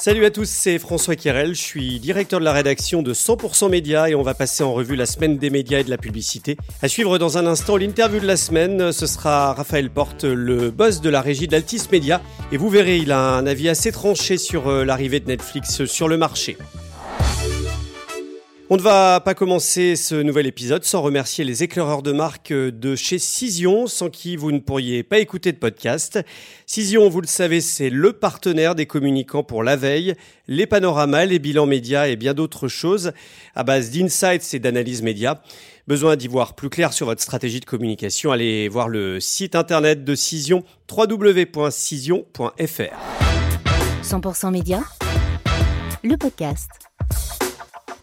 Salut à tous, c'est François Kirel, je suis directeur de la rédaction de 100% Média et on va passer en revue la semaine des médias et de la publicité. À suivre dans un instant l'interview de la semaine, ce sera Raphaël Porte, le boss de la régie d'Altis Média et vous verrez, il a un avis assez tranché sur euh, l'arrivée de Netflix sur le marché. On ne va pas commencer ce nouvel épisode sans remercier les éclaireurs de marque de chez Cision, sans qui vous ne pourriez pas écouter de podcast. Cision, vous le savez, c'est le partenaire des communicants pour la veille, les panoramas, les bilans médias et bien d'autres choses à base d'insights et d'analyses médias. Besoin d'y voir plus clair sur votre stratégie de communication, allez voir le site internet de Cision, www.cision.fr. 100% médias, le podcast.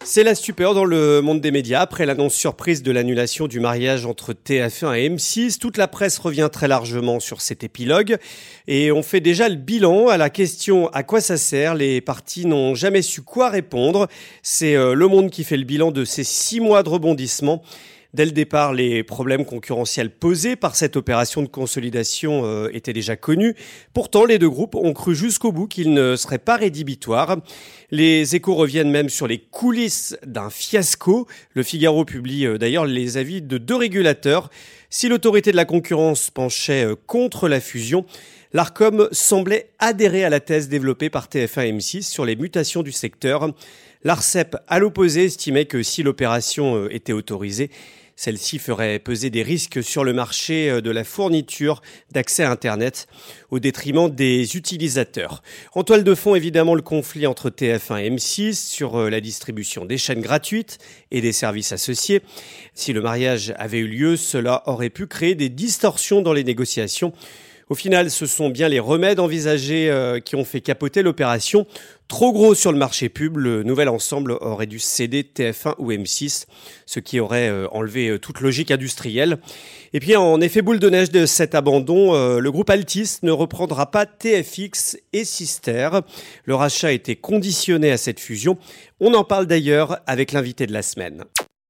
C'est la stupeur dans le monde des médias. Après l'annonce surprise de l'annulation du mariage entre TF1 et M6, toute la presse revient très largement sur cet épilogue et on fait déjà le bilan à la question à quoi ça sert. Les partis n'ont jamais su quoi répondre. C'est euh, Le Monde qui fait le bilan de ces six mois de rebondissement. Dès le départ, les problèmes concurrentiels posés par cette opération de consolidation euh, étaient déjà connus. Pourtant, les deux groupes ont cru jusqu'au bout qu'ils ne seraient pas rédhibitoires. Les échos reviennent même sur les coulisses d'un fiasco. Le Figaro publie euh, d'ailleurs les avis de deux régulateurs. Si l'autorité de la concurrence penchait euh, contre la fusion, l'ARCOM semblait adhérer à la thèse développée par TF1 et M6 sur les mutations du secteur. L'ARCEP, à l'opposé, estimait que si l'opération était autorisée, celle-ci ferait peser des risques sur le marché euh, de la fourniture d'accès à Internet au détriment des utilisateurs. En toile de fond, évidemment, le conflit entre TF1 et M6 sur euh, la distribution des chaînes gratuites et des services associés. Si le mariage avait eu lieu, cela aurait pu créer des distorsions dans les négociations au final, ce sont bien les remèdes envisagés euh, qui ont fait capoter l'opération. Trop gros sur le marché pub, le nouvel ensemble aurait dû céder TF1 ou M6, ce qui aurait euh, enlevé euh, toute logique industrielle. Et puis en effet boule de neige de cet abandon, le groupe Altis ne reprendra pas TFX et Sister. Le rachat était conditionné à cette fusion. On en parle d'ailleurs avec l'invité de la semaine.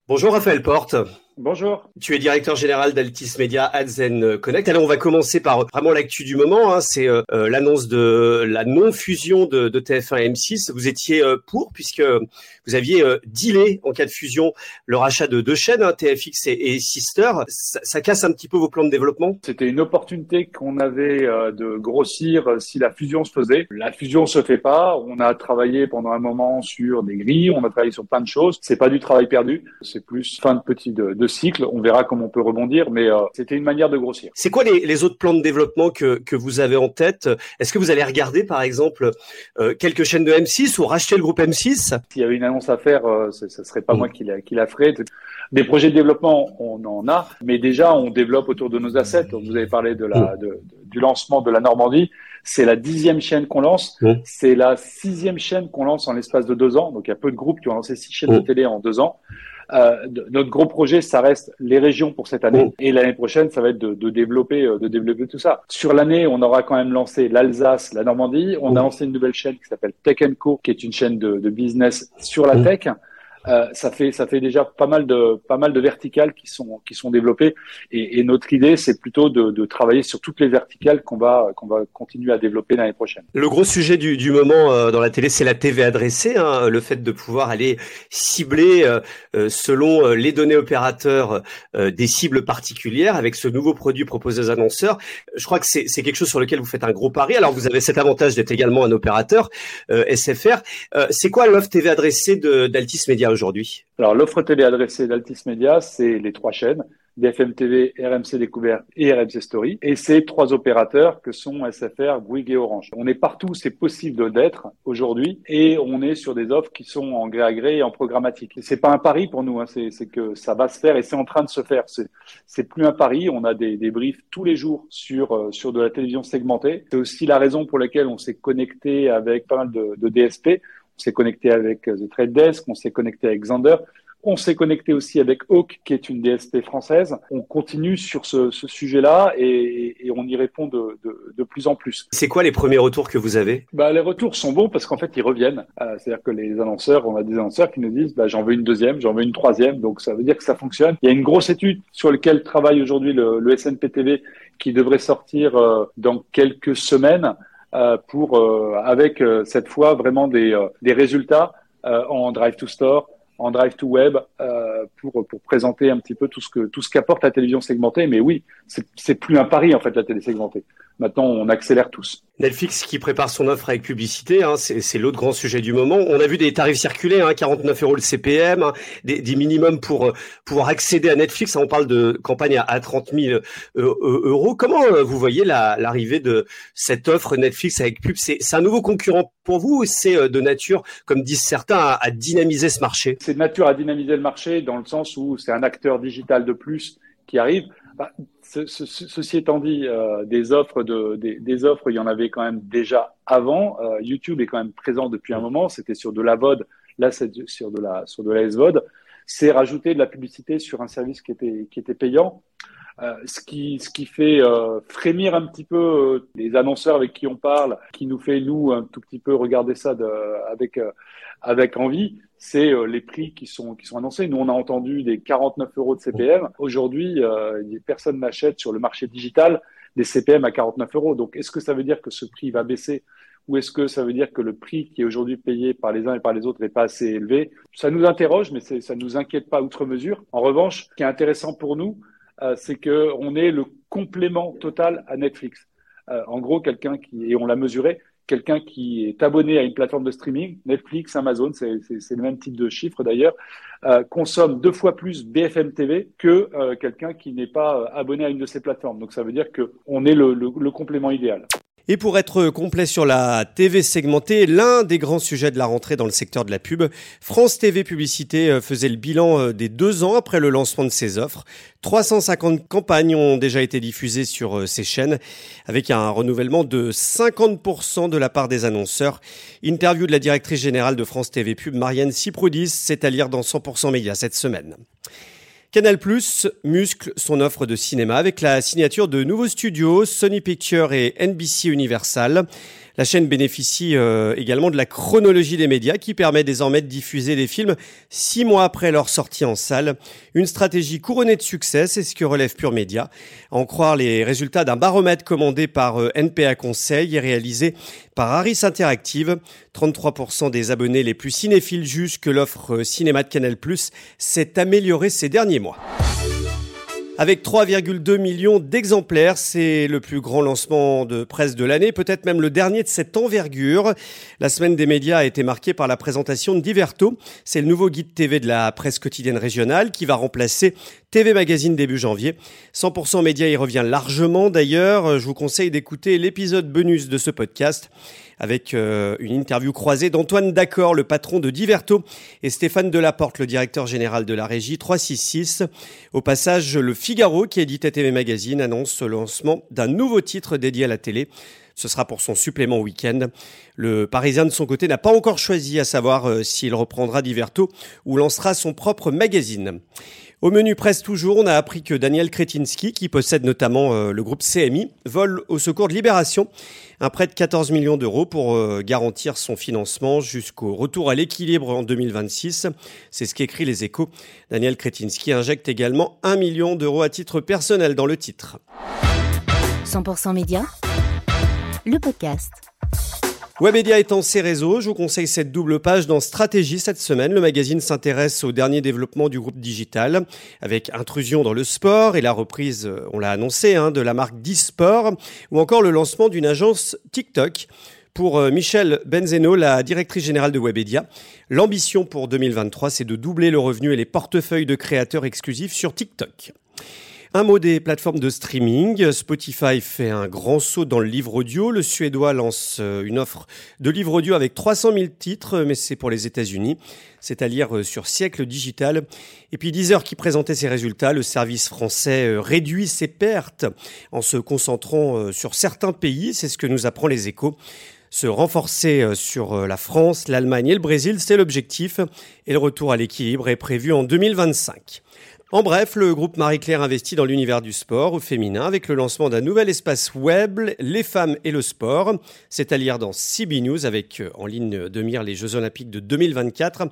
Bonjour Raphaël Porte. Bonjour. Tu es directeur général d'Altis Media Ads Connect. Alors on va commencer par vraiment l'actu du moment. Hein. C'est euh, euh, l'annonce de la non-fusion de, de, TF1 et M6. Vous étiez euh, pour puisque vous aviez dealé en cas de fusion le rachat de deux chaînes, hein, TFX et, Sister. Ça, ça, casse un petit peu vos plans de développement? C'était une opportunité qu'on avait de grossir si la fusion se faisait. La fusion se fait pas. On a travaillé pendant un moment sur des grilles. On a travaillé sur plein de choses. C'est pas du travail perdu. C'est plus fin de petit de, de cycle. On verra comment on peut rebondir, mais euh, c'était une manière de grossir. C'est quoi les, les, autres plans de développement que, que vous avez en tête? Est-ce que vous allez regarder, par exemple, euh, quelques chaînes de M6 ou racheter le groupe M6 S'il y avait une annonce à faire, euh, ce, ne serait pas mm. moi qui la, qui la ferais. Des projets de développement, on en a, mais déjà, on développe autour de nos assets. Vous avez parlé de la, mm. de, du lancement de la Normandie. C'est la dixième chaîne qu'on lance. Mm. C'est la sixième chaîne qu'on lance en l'espace de deux ans. Donc, il y a peu de groupes qui ont lancé six chaînes de télé en deux ans. Euh, notre gros projet, ça reste les régions pour cette année. Et l'année prochaine, ça va être de, de, développer, euh, de développer tout ça. Sur l'année, on aura quand même lancé l'Alsace, la Normandie. On a lancé une nouvelle chaîne qui s'appelle Tech Co, qui est une chaîne de, de business sur la tech. Euh, ça fait ça fait déjà pas mal de pas mal de verticales qui sont qui sont développées et, et notre idée c'est plutôt de, de, travailler sur toutes les verticales qu'on va qu'on va continuer à développer l'année prochaine. Le gros sujet du, du moment euh, dans la télé c'est la TV adressée, hein, le fait de pouvoir aller cibler euh, euh selon les données opérateurs des cibles particulières avec ce nouveau produit proposé aux annonceurs. Je crois que c'est quelque chose sur lequel vous faites un gros pari. Alors vous avez cet avantage d'être également un opérateur SFR. c'est quoi l'offre TV adressée d'Altis Media? Alors l'offre télé adressée d'Altis Media, c'est les trois chaînes, DFM TV, RMC Découverte et RMC Story. Et ces trois opérateurs que sont SFR, Bouygues et Orange. On est partout, c'est possible d'être aujourd'hui, et on est sur des offres qui sont en gré à gré et en programmatique. C'est pas un pari pour nous, hein, c'est que ça va se faire et c'est en train de se faire. C'est plus un pari, on a des, briefs tous les jours sur euh, sur de la télévision segmentée. C'est aussi la raison pour laquelle on s'est connecté avec pas mal de, DSP s'est connecté avec euh, The Trade Desk, on s'est connecté avec Xander. On s'est connecté aussi avec Hawk, qui est une DSP française. On continue sur ce, ce sujet-là et, et, on y répond de, de, de plus en plus. C'est quoi les premiers retours que vous avez? Bah, Les retours sont bons parce qu'en fait, ils reviennent. Euh, C'est-à-dire que les annonceurs, on a des annonceurs qui nous disent bah, j'en veux une deuxième, j'en veux une troisième. Donc, ça veut dire que ça fonctionne. Il y a une grosse étude sur laquelle travaille aujourd'hui le, le SNPTV qui devrait sortir euh, dans quelques semaines pour avec cette fois vraiment des, des résultats en drive to store, en drive to web pour pour présenter un petit peu tout ce que tout ce qu'apporte la télévision segmentée. Mais oui, c'est plus un pari en fait la télé segmentée. Maintenant, on accélère tous. Netflix qui prépare son offre avec publicité, hein, c'est l'autre grand sujet du moment. On a vu des tarifs circuler, hein, 49 euros le CPM, hein, des, des, minimums pour euh, pouvoir accéder à Netflix. On parle de campagne à, 30 000 euh, euh, euros. Comment vous voyez l'arrivée de cette offre Netflix avec pub? C'est un nouveau concurrent pour vous ou c'est de nature, comme disent certains, à, à dynamiser ce marché? C'est de nature à dynamiser le marché dans le sens où c'est un acteur digital de plus qui arrive. Bah, ceci étant dit, euh, des offres de des, offres, il y en avait quand même déjà avant. Euh, YouTube est quand même présent depuis un moment. C'était sur de la VOD, là c'est sur de la sur de la SVOD. C'est rajouter de la publicité sur un service qui était qui était payant. Euh, ce qui ce qui fait frémir un petit peu les annonceurs avec qui on parle, qui nous fait nous un tout petit peu regarder ça de, avec avec envie, c'est euh, les prix qui sont qui sont annoncés. Nous, on a entendu des 49 euros de CPM. Aujourd'hui, euh, personne n'achète sur le marché digital des CPM à 49 euros. Donc, est-ce que ça veut dire que ce prix va baisser ou est-ce que ça veut dire que le prix qui est aujourd'hui payé par les uns et par les autres n'est pas assez élevé? Ça nous interroge, mais ça ne nous inquiète pas outre mesure. En revanche, ce qui est intéressant pour nous, euh, c'est que on est le complément total à Netflix. Euh, en gros, quelqu'un qui, et on l'a mesuré, quelqu'un qui est abonné à une plateforme de streaming, Netflix, Amazon, c'est le même type de chiffre d'ailleurs, euh, consomme deux fois plus BFM TV que euh, quelqu'un qui n'est pas euh, abonné à une de ces plateformes. Donc ça veut dire qu'on est le complément idéal. Et pour être complet sur la TV segmentée, l'un des grands sujets de la rentrée dans le secteur de la pub, France TV Publicité euh, faisait le bilan euh, des deux ans après le lancement de ses offres. 350 campagnes ont déjà été diffusées sur ces euh, chaînes, avec un renouvellement de 50% de la part des annonceurs. Interview de la directrice générale de France TV Pub, Marianne Ciproudis, c'est à lire dans 100% Média cette semaine. Canal Plus muscle son offre de cinéma avec la signature de nouveaux studios, Sony Pictures et NBC Universal. La chaîne bénéficie euh, également de la chronologie des médias qui permet désormais de diffuser des films six mois après leur sortie en salle. Une stratégie couronnée de succès, c'est ce que relève Pure Média. en croire les résultats d'un baromètre commandé par euh, NPA Conseil et réalisé par Harris Interactive, 33% des abonnés les plus cinéphiles jugent que l'offre euh, cinéma de Canal+, s'est améliorée ces derniers mois. Avec 3,2 millions d'exemplaires, c'est le plus grand lancement de presse de l'année, peut-être même le dernier de cette envergure. La semaine des médias a été marquée par la présentation de Diverto. C'est le nouveau guide TV de la presse quotidienne régionale qui va remplacer TV Magazine début janvier. 100% Média y revient largement d'ailleurs. Je vous conseille d'écouter l'épisode bonus de ce podcast avec euh, une interview croisée d'Antoine D'accord, le patron de Diverto, et Stéphane Delaporte, le directeur général de la régie 366. Au passage, le Figaro, qui édite TV Magazine, annonce le lancement d'un nouveau titre dédié à la télé. Ce sera pour son supplément week-end. Le Parisien, de son côté, n'a pas encore choisi à savoir euh, s'il reprendra Diverto ou lancera son propre magazine. Au menu presse toujours, on a appris que Daniel Kretinsky, qui possède notamment euh, le groupe CMI, vole au secours de Libération un prêt de 14 millions d'euros pour euh, garantir son financement jusqu'au retour à l'équilibre en 2026. C'est ce qu'écrit les échos. Daniel Kretinsky injecte également 1 million d'euros à titre personnel dans le titre. 100% Média, le podcast. Webedia étant ses réseaux, je vous conseille cette double page dans Stratégie cette semaine. Le magazine s'intéresse au dernier développement du groupe digital avec intrusion dans le sport et la reprise, euh, on l'a annoncé, hein, de la marque Disport ou encore le lancement d'une agence TikTok. Pour euh, Michel Benzeno, la directrice générale de Webedia, l'ambition pour 2023, c'est de doubler le revenu et les portefeuilles de créateurs exclusifs sur TikTok. Un mot des plateformes de streaming. Spotify fait un grand saut dans le livre audio. Le Suédois lance euh, une offre de livre audio avec 300 000 titres, mais c'est pour les États-Unis. C'est à lire euh, sur Siècle Digital. Et puis Deezer qui présentait ses résultats. Le service français euh, réduit ses pertes en se concentrant sur certains pays. C'est ce que nous apprend les échos se renforcer sur la France, l'Allemagne et le Brésil, c'est l'objectif. Et le retour à l'équilibre est prévu en 2025. En bref, le groupe Marie-Claire investit dans l'univers du sport au féminin avec le lancement d'un nouvel espace web, Les femmes et le sport. C'est à lire dans CB News avec euh, en ligne de mire les Jeux Olympiques de 2024.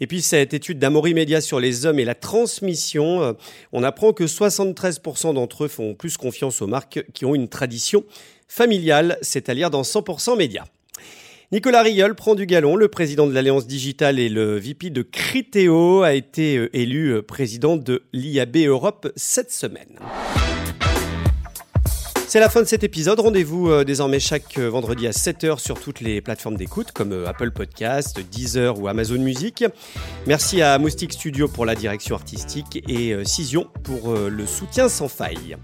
Et puis cette étude d'Amory Média sur les hommes et la transmission, euh, on apprend que 73% d'entre eux font plus confiance aux marques qui ont une tradition familiale, c'est à lire dans 100% Média. Nicolas Riol prend du galon. Le président de l'Alliance Digitale et le VP de Criteo a été euh, élu euh, président de l'IAB Europe cette semaine. C'est la fin de cet épisode. Rendez-vous euh, désormais chaque vendredi à 7h sur toutes les plateformes d'écoute comme Apple Podcast, Deezer ou Amazon Music. Merci à Moustique Studio pour la direction artistique et Cision pour le soutien sans faille.